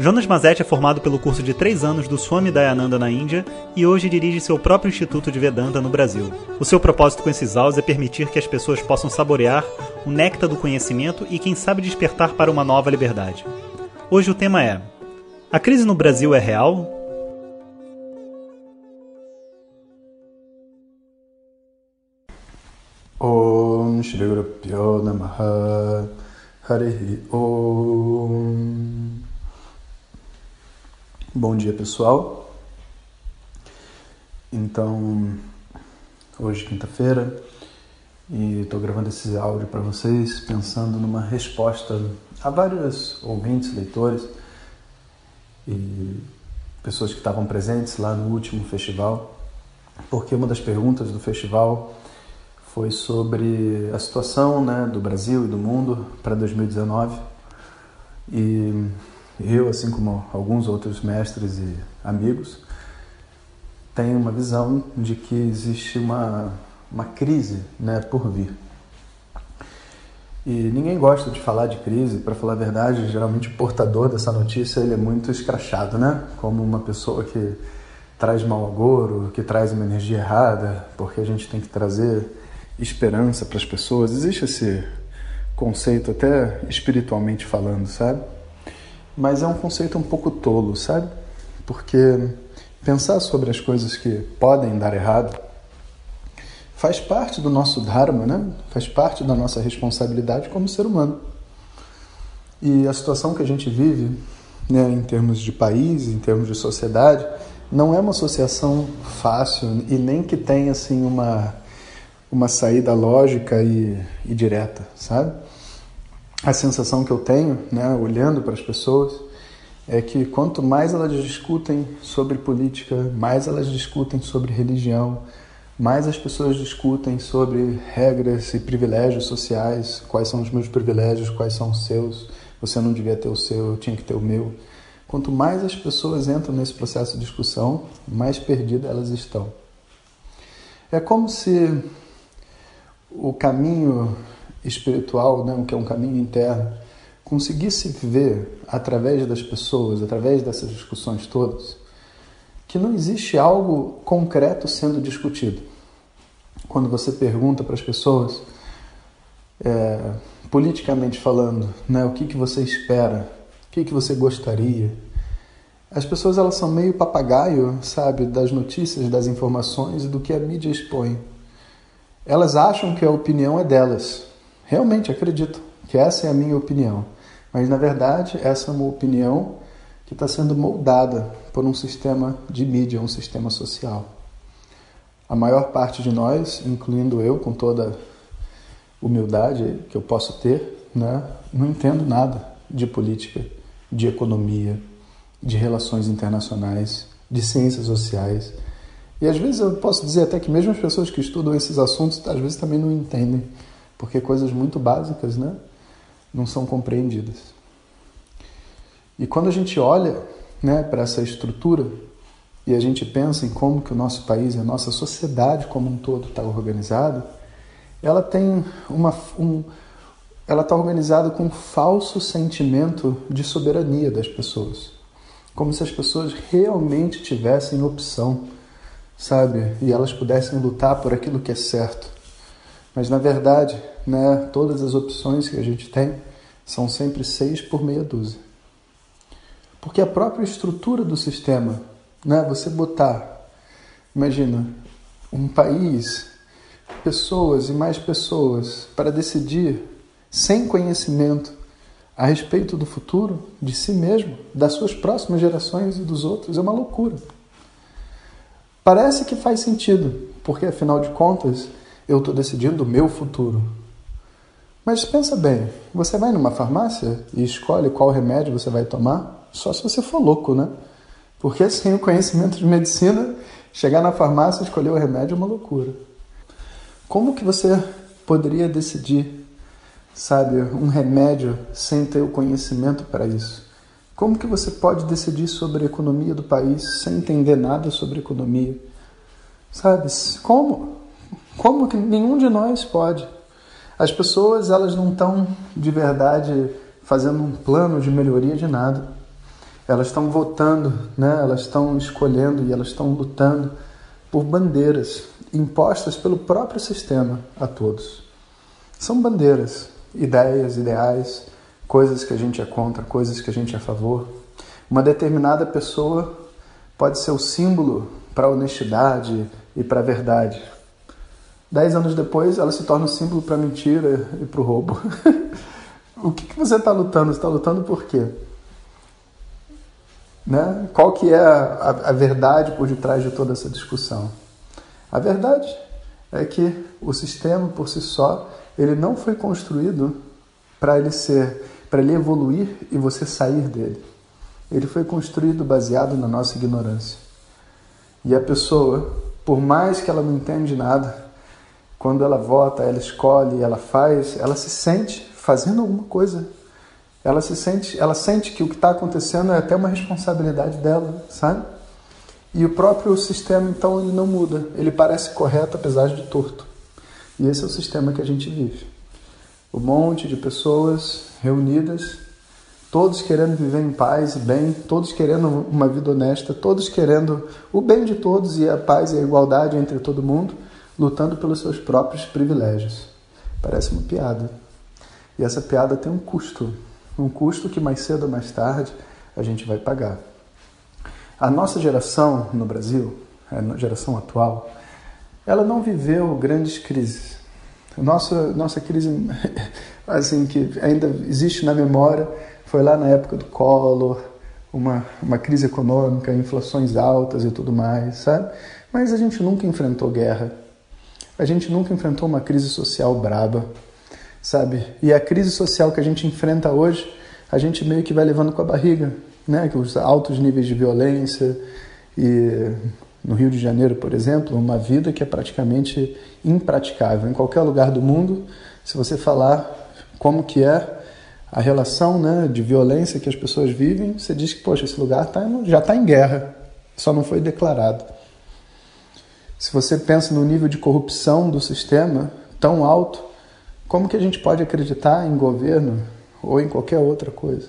Jonas Mazetti é formado pelo curso de três anos do Swami Dayananda na Índia e hoje dirige seu próprio Instituto de Vedanta no Brasil. O seu propósito com esses áudios é permitir que as pessoas possam saborear o néctar do conhecimento e, quem sabe, despertar para uma nova liberdade. Hoje o tema é: A crise no Brasil é real? Om Shri Guru Harihi Om Bom dia pessoal. Então, hoje quinta-feira e estou gravando esse áudio para vocês pensando numa resposta a vários ouvintes, leitores e pessoas que estavam presentes lá no último festival, porque uma das perguntas do festival foi sobre a situação né, do Brasil e do mundo para 2019 e eu, assim como alguns outros mestres e amigos, tenho uma visão de que existe uma, uma crise né, por vir. E ninguém gosta de falar de crise, para falar a verdade, geralmente o portador dessa notícia ele é muito escrachado, né? Como uma pessoa que traz mau agouro, que traz uma energia errada, porque a gente tem que trazer esperança para as pessoas. Existe esse conceito até espiritualmente falando, sabe? Mas é um conceito um pouco tolo, sabe? Porque pensar sobre as coisas que podem dar errado faz parte do nosso dharma, né? Faz parte da nossa responsabilidade como ser humano. E a situação que a gente vive, né, em termos de país, em termos de sociedade, não é uma associação fácil e nem que tenha assim uma uma saída lógica e, e direta, sabe? A sensação que eu tenho, né, olhando para as pessoas, é que quanto mais elas discutem sobre política, mais elas discutem sobre religião, mais as pessoas discutem sobre regras e privilégios sociais, quais são os meus privilégios, quais são os seus, você não devia ter o seu, eu tinha que ter o meu. Quanto mais as pessoas entram nesse processo de discussão, mais perdidas elas estão. É como se o caminho espiritual, né, que é um caminho interno, conseguisse ver através das pessoas, através dessas discussões todas, que não existe algo concreto sendo discutido. Quando você pergunta para as pessoas, é, politicamente falando, né, o que, que você espera, o que, que você gostaria, as pessoas elas são meio papagaio, sabe, das notícias, das informações e do que a mídia expõe. Elas acham que a opinião é delas. Realmente acredito que essa é a minha opinião. Mas na verdade, essa é uma opinião que está sendo moldada por um sistema de mídia, um sistema social. A maior parte de nós, incluindo eu, com toda humildade que eu posso ter, né, não entendo nada de política, de economia, de relações internacionais, de ciências sociais e às vezes eu posso dizer até que mesmo as pessoas que estudam esses assuntos, às vezes também não entendem, porque coisas muito básicas, né, não são compreendidas. E quando a gente olha, né, para essa estrutura e a gente pensa em como que o nosso país e a nossa sociedade como um todo está organizado, ela tem uma um, ela está organizada com um falso sentimento de soberania das pessoas, como se as pessoas realmente tivessem opção sabe? E elas pudessem lutar por aquilo que é certo. Mas na verdade, né, todas as opções que a gente tem são sempre seis por meia dúzia. Porque a própria estrutura do sistema, né, você botar, imagina, um país, pessoas e mais pessoas para decidir sem conhecimento a respeito do futuro de si mesmo, das suas próximas gerações e dos outros, é uma loucura. Parece que faz sentido, porque afinal de contas eu estou decidindo o meu futuro. Mas pensa bem, você vai numa farmácia e escolhe qual remédio você vai tomar? Só se você for louco, né? Porque sem o conhecimento de medicina, chegar na farmácia e escolher o remédio é uma loucura. Como que você poderia decidir, sabe, um remédio sem ter o conhecimento para isso? Como que você pode decidir sobre a economia do país sem entender nada sobre economia? Sabe? Como? Como que nenhum de nós pode? As pessoas, elas não estão de verdade fazendo um plano de melhoria de nada. Elas estão votando, né? Elas estão escolhendo e elas estão lutando por bandeiras impostas pelo próprio sistema a todos. São bandeiras, ideias, ideais, coisas que a gente é contra, coisas que a gente é a favor. Uma determinada pessoa pode ser o símbolo para a honestidade e para a verdade. Dez anos depois, ela se torna o símbolo para mentira e para o roubo. o que, que você está lutando? Você está lutando por quê? Né? Qual que é a, a verdade por detrás de toda essa discussão? A verdade é que o sistema por si só ele não foi construído para ele ser, para ele evoluir e você sair dele. Ele foi construído baseado na nossa ignorância. E a pessoa, por mais que ela não entende nada, quando ela vota, ela escolhe, ela faz, ela se sente fazendo alguma coisa ela se sente, ela sente que o que está acontecendo é até uma responsabilidade dela, sabe? E o próprio sistema então ele não muda, ele parece correto apesar de torto. E esse é o sistema que a gente vive. Um monte de pessoas reunidas, todos querendo viver em paz e bem, todos querendo uma vida honesta, todos querendo o bem de todos e a paz e a igualdade entre todo mundo, lutando pelos seus próprios privilégios. Parece uma piada. E essa piada tem um custo, um custo que mais cedo ou mais tarde a gente vai pagar. A nossa geração no Brasil, a geração atual, ela não viveu grandes crises. Nossa, nossa crise, assim, que ainda existe na memória, foi lá na época do Collor, uma, uma crise econômica, inflações altas e tudo mais, sabe? Mas a gente nunca enfrentou guerra. A gente nunca enfrentou uma crise social braba sabe? E a crise social que a gente enfrenta hoje, a gente meio que vai levando com a barriga, né? Os altos níveis de violência e no Rio de Janeiro, por exemplo, uma vida que é praticamente impraticável. Em qualquer lugar do mundo, se você falar como que é a relação né, de violência que as pessoas vivem, você diz que, poxa, esse lugar tá, já está em guerra, só não foi declarado. Se você pensa no nível de corrupção do sistema tão alto, como que a gente pode acreditar em governo ou em qualquer outra coisa?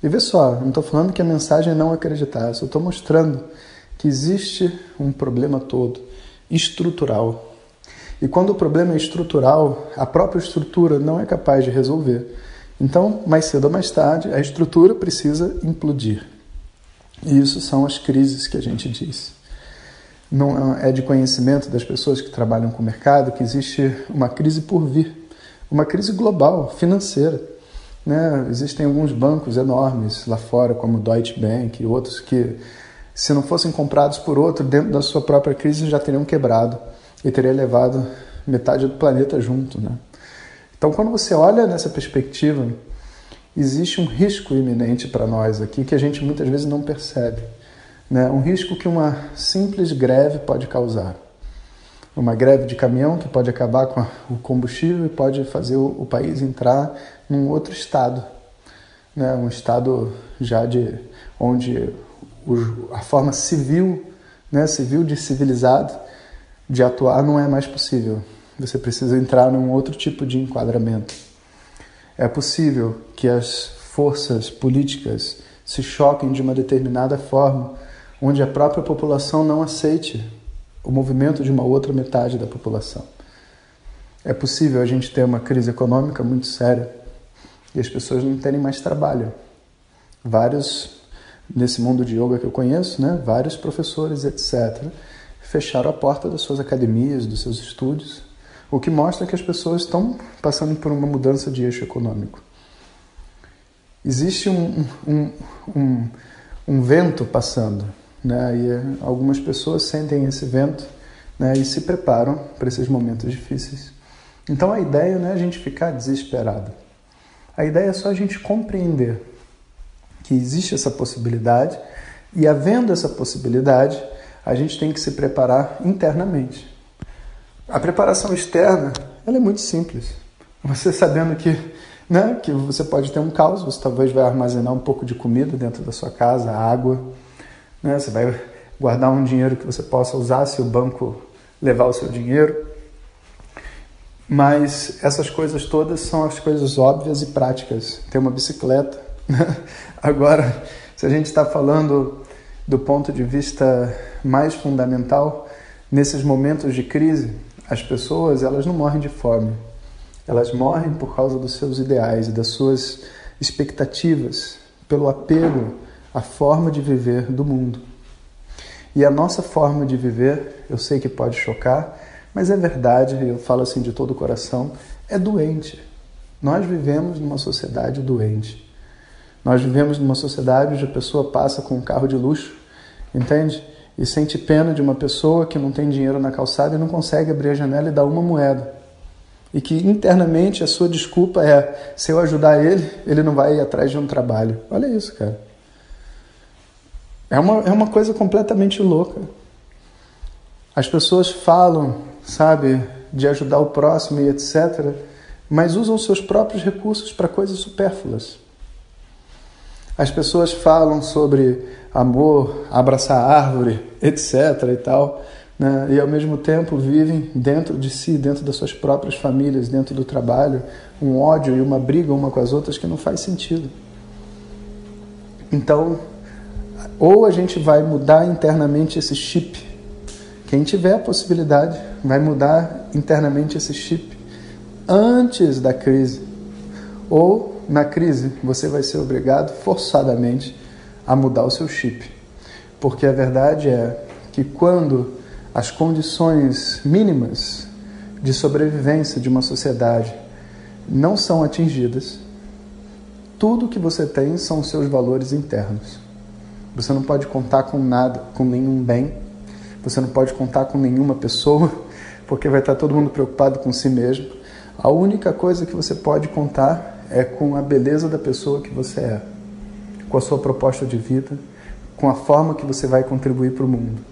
E vê só, não estou falando que a mensagem é não acreditar, só estou mostrando que existe um problema todo, estrutural. E quando o problema é estrutural, a própria estrutura não é capaz de resolver. Então, mais cedo ou mais tarde, a estrutura precisa implodir. E isso são as crises que a gente diz. Não é de conhecimento das pessoas que trabalham com o mercado que existe uma crise por vir uma crise global, financeira. Né? Existem alguns bancos enormes lá fora, como Deutsche Bank e outros, que, se não fossem comprados por outro, dentro da sua própria crise já teriam quebrado e teria levado metade do planeta junto. Né? Então, quando você olha nessa perspectiva, existe um risco iminente para nós aqui que a gente muitas vezes não percebe. Né? Um risco que uma simples greve pode causar uma greve de caminhão que pode acabar com o combustível e pode fazer o, o país entrar num outro estado, né? um estado já de onde o, a forma civil, né? civil de civilizado de atuar não é mais possível. Você precisa entrar num outro tipo de enquadramento. É possível que as forças políticas se choquem de uma determinada forma, onde a própria população não aceite o movimento de uma outra metade da população. É possível a gente ter uma crise econômica muito séria e as pessoas não terem mais trabalho. Vários, nesse mundo de yoga que eu conheço, né, vários professores, etc., fecharam a porta das suas academias, dos seus estúdios, o que mostra que as pessoas estão passando por uma mudança de eixo econômico. Existe um, um, um, um vento passando, né? E eh, algumas pessoas sentem esse vento né? e se preparam para esses momentos difíceis. Então a ideia não é a gente ficar desesperado. A ideia é só a gente compreender que existe essa possibilidade e, havendo essa possibilidade, a gente tem que se preparar internamente. A preparação externa ela é muito simples. Você sabendo que né? Que você pode ter um caos, você talvez vai armazenar um pouco de comida dentro da sua casa, água, né? Você vai guardar um dinheiro que você possa usar se o banco levar o seu dinheiro. Mas essas coisas todas são as coisas óbvias e práticas. Ter uma bicicleta. Né? Agora, se a gente está falando do ponto de vista mais fundamental, nesses momentos de crise, as pessoas elas não morrem de fome. Elas morrem por causa dos seus ideais e das suas expectativas, pelo apego à forma de viver do mundo. E a nossa forma de viver, eu sei que pode chocar, mas é verdade, eu falo assim de todo o coração, é doente. Nós vivemos numa sociedade doente. Nós vivemos numa sociedade onde a pessoa passa com um carro de luxo, entende? E sente pena de uma pessoa que não tem dinheiro na calçada e não consegue abrir a janela e dar uma moeda. E que internamente a sua desculpa é: se eu ajudar ele, ele não vai ir atrás de um trabalho. Olha isso, cara. É uma, é uma coisa completamente louca. As pessoas falam, sabe, de ajudar o próximo e etc., mas usam seus próprios recursos para coisas supérfluas. As pessoas falam sobre amor, abraçar árvore, etc. e tal, né? e ao mesmo tempo vivem dentro de si, dentro das suas próprias famílias, dentro do trabalho, um ódio e uma briga uma com as outras que não faz sentido. Então, ou a gente vai mudar internamente esse chip. Quem tiver a possibilidade vai mudar internamente esse chip antes da crise. Ou na crise você vai ser obrigado forçadamente a mudar o seu chip. Porque a verdade é que quando as condições mínimas de sobrevivência de uma sociedade não são atingidas, tudo que você tem são os seus valores internos. Você não pode contar com nada, com nenhum bem. Você não pode contar com nenhuma pessoa, porque vai estar todo mundo preocupado com si mesmo. A única coisa que você pode contar é com a beleza da pessoa que você é, com a sua proposta de vida, com a forma que você vai contribuir para o mundo.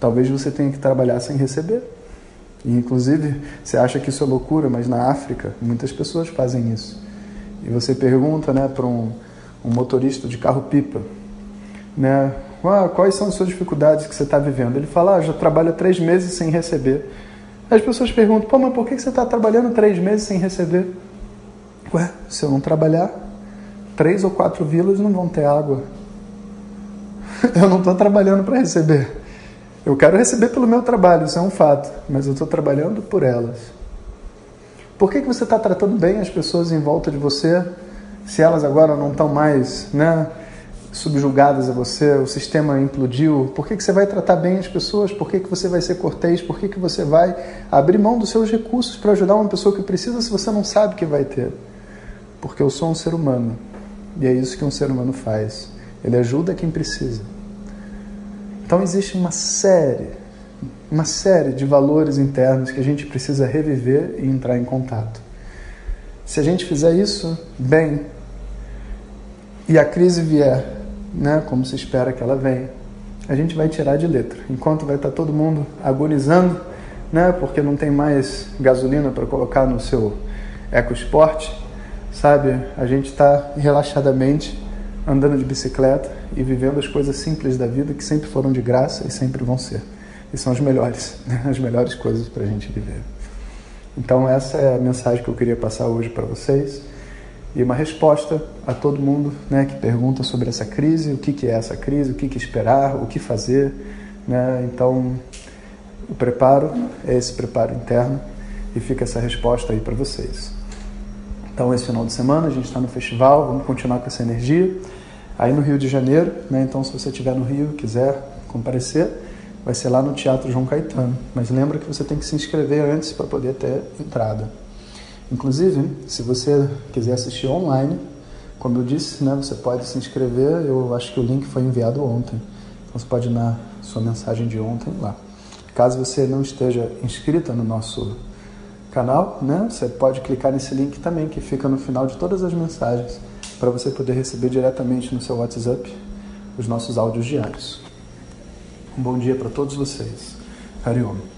Talvez você tenha que trabalhar sem receber. E, inclusive, você acha que isso é loucura, mas na África muitas pessoas fazem isso. E você pergunta né, para um, um motorista de carro-pipa, né? Ah, quais são as suas dificuldades que você está vivendo? Ele fala, ah, já trabalho três meses sem receber. As pessoas perguntam, pô, mas por que você está trabalhando três meses sem receber? Ué, se eu não trabalhar, três ou quatro vilas não vão ter água. Eu não estou trabalhando para receber. Eu quero receber pelo meu trabalho, isso é um fato, mas eu estou trabalhando por elas. Por que, que você está tratando bem as pessoas em volta de você, se elas agora não estão mais, né? Subjugadas a você, o sistema implodiu, por que, que você vai tratar bem as pessoas, por que, que você vai ser cortês, por que, que você vai abrir mão dos seus recursos para ajudar uma pessoa que precisa se você não sabe que vai ter? Porque eu sou um ser humano e é isso que um ser humano faz. Ele ajuda quem precisa. Então existe uma série, uma série de valores internos que a gente precisa reviver e entrar em contato. Se a gente fizer isso bem e a crise vier né, como se espera que ela venha, a gente vai tirar de letra. Enquanto vai estar todo mundo agonizando, né, porque não tem mais gasolina para colocar no seu EcoSport, sabe? A gente está relaxadamente andando de bicicleta e vivendo as coisas simples da vida que sempre foram de graça e sempre vão ser. E são as melhores, né? as melhores coisas para a gente viver. Então essa é a mensagem que eu queria passar hoje para vocês e uma resposta a todo mundo né, que pergunta sobre essa crise, o que, que é essa crise, o que, que esperar, o que fazer. Né? Então, o preparo é esse preparo interno e fica essa resposta aí para vocês. Então, esse final de semana a gente está no festival, vamos continuar com essa energia. Aí no Rio de Janeiro, né? então se você estiver no Rio quiser comparecer, vai ser lá no Teatro João Caetano. Mas lembra que você tem que se inscrever antes para poder ter entrada. Inclusive, se você quiser assistir online, como eu disse, né, você pode se inscrever. Eu acho que o link foi enviado ontem. Então você pode ir na sua mensagem de ontem lá. Caso você não esteja inscrita no nosso canal, né, você pode clicar nesse link também que fica no final de todas as mensagens para você poder receber diretamente no seu WhatsApp os nossos áudios diários. Um bom dia para todos vocês. Hariom.